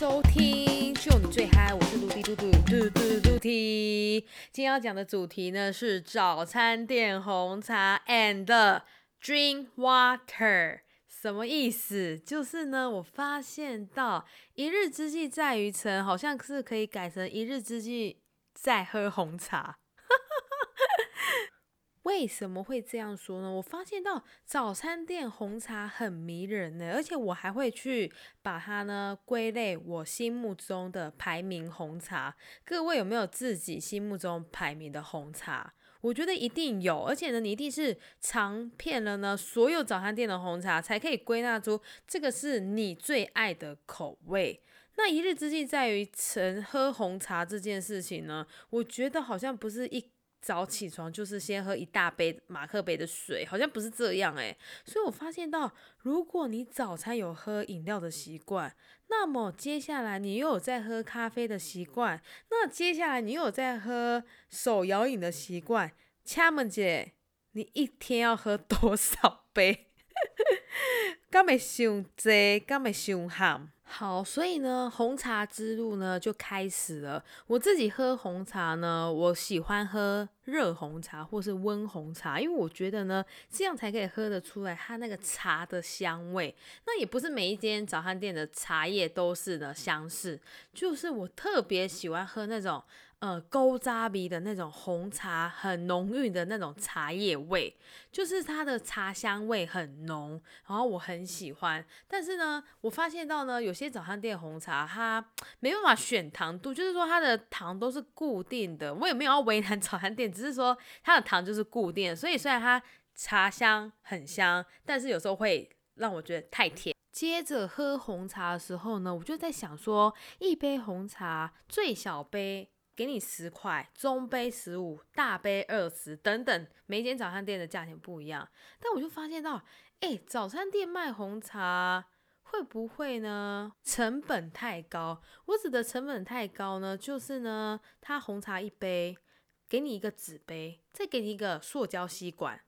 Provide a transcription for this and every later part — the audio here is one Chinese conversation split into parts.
收听，就你最嗨，我是嘟嘟嘟嘟嘟嘟嘟嘟。今天要讲的主题呢是早餐店红茶 and drink water，什么意思？就是呢，我发现到一日之计在于晨，好像是可以改成一日之计在喝红茶。为什么会这样说呢？我发现到早餐店红茶很迷人呢，而且我还会去把它呢归类我心目中的排名红茶。各位有没有自己心目中排名的红茶？我觉得一定有，而且呢，你一定是尝遍了呢所有早餐店的红茶，才可以归纳出这个是你最爱的口味。那一日之计在于晨，喝红茶这件事情呢，我觉得好像不是一。早起床就是先喝一大杯马克杯的水，好像不是这样诶。所以我发现到，如果你早餐有喝饮料的习惯，那么接下来你又有在喝咖啡的习惯，那接下来你又有在喝手摇饮的习惯，掐门姐，你一天要喝多少杯？敢会伤济，敢会伤咸？好，所以呢，红茶之路呢就开始了。我自己喝红茶呢，我喜欢喝热红茶或是温红茶，因为我觉得呢，这样才可以喝得出来它那个茶的香味。那也不是每一间早餐店的茶叶都是的相似，就是我特别喜欢喝那种。呃，勾扎鼻的那种红茶，很浓郁的那种茶叶味，就是它的茶香味很浓，然后我很喜欢。但是呢，我发现到呢，有些早餐店红茶它没办法选糖度，就是说它的糖都是固定的。我也没有要为难早餐店，只是说它的糖就是固定，所以虽然它茶香很香，但是有时候会让我觉得太甜。接着喝红茶的时候呢，我就在想说，一杯红茶最小杯。给你十块，中杯十五，大杯二十，等等，每间早餐店的价钱不一样。但我就发现到，哎，早餐店卖红茶会不会呢？成本太高。我指的成本太高呢，就是呢，它红茶一杯，给你一个纸杯，再给你一个塑胶吸管，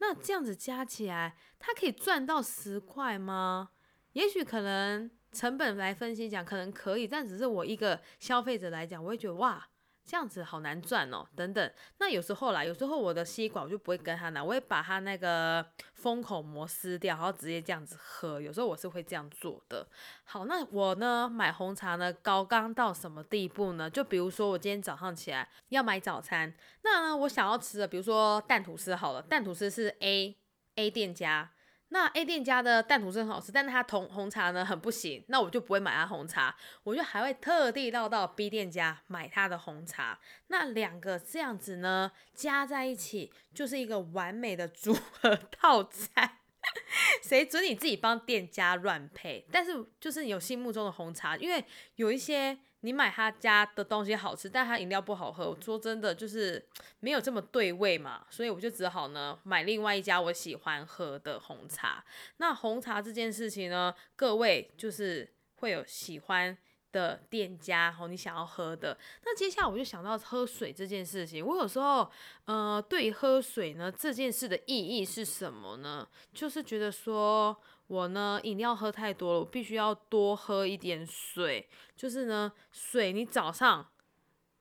那这样子加起来，它可以赚到十块吗？也许可能成本来分析讲，可能可以，但只是我一个消费者来讲，我会觉得哇。这样子好难赚哦，等等。那有时候啦，有时候我的吸管我就不会跟他拿，我会把他那个封口膜撕掉，然后直接这样子喝。有时候我是会这样做的。好，那我呢买红茶呢高刚到什么地步呢？就比如说我今天早上起来要买早餐，那我想要吃的，比如说蛋吐司好了，蛋吐司是 A A 店家。那 A 店家的蛋吐司很好吃，但是它同红茶呢很不行，那我就不会买它红茶，我就还会特地绕到 B 店家买它的红茶。那两个这样子呢加在一起就是一个完美的组合套餐。谁准你自己帮店家乱配？但是就是有心目中的红茶，因为有一些。你买他家的东西好吃，但他饮料不好喝。我说真的，就是没有这么对味嘛，所以我就只好呢买另外一家我喜欢喝的红茶。那红茶这件事情呢，各位就是会有喜欢的店家吼，你想要喝的。那接下来我就想到喝水这件事情。我有时候呃，对喝水呢这件事的意义是什么呢？就是觉得说。我呢，饮料喝太多了，我必须要多喝一点水。就是呢，水，你早上，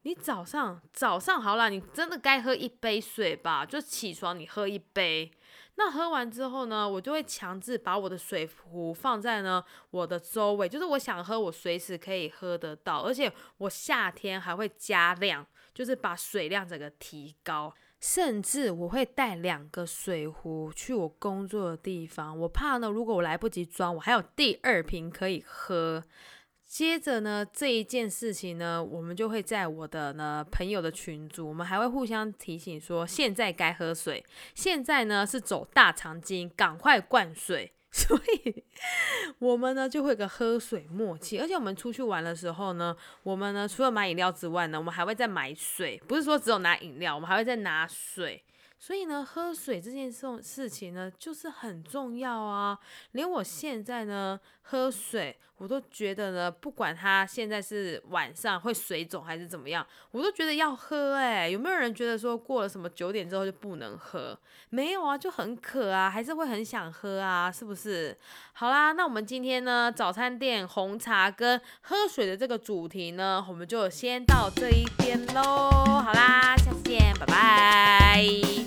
你早上早上好啦，你真的该喝一杯水吧？就起床你喝一杯，那喝完之后呢，我就会强制把我的水壶放在呢我的周围，就是我想喝，我随时可以喝得到，而且我夏天还会加量，就是把水量整个提高。甚至我会带两个水壶去我工作的地方，我怕呢，如果我来不及装，我还有第二瓶可以喝。接着呢，这一件事情呢，我们就会在我的呢朋友的群组，我们还会互相提醒说，现在该喝水，现在呢是走大肠经，赶快灌水。所以，我们呢就会有个喝水默契，而且我们出去玩的时候呢，我们呢除了买饮料之外呢，我们还会再买水，不是说只有拿饮料，我们还会再拿水。所以呢，喝水这件事事情呢，就是很重要啊。连我现在呢，喝水我都觉得呢，不管它现在是晚上会水肿还是怎么样，我都觉得要喝。哎，有没有人觉得说过了什么九点之后就不能喝？没有啊，就很渴啊，还是会很想喝啊，是不是？好啦，那我们今天呢，早餐店红茶跟喝水的这个主题呢，我们就先到这一边喽。好啦，下次见，拜拜。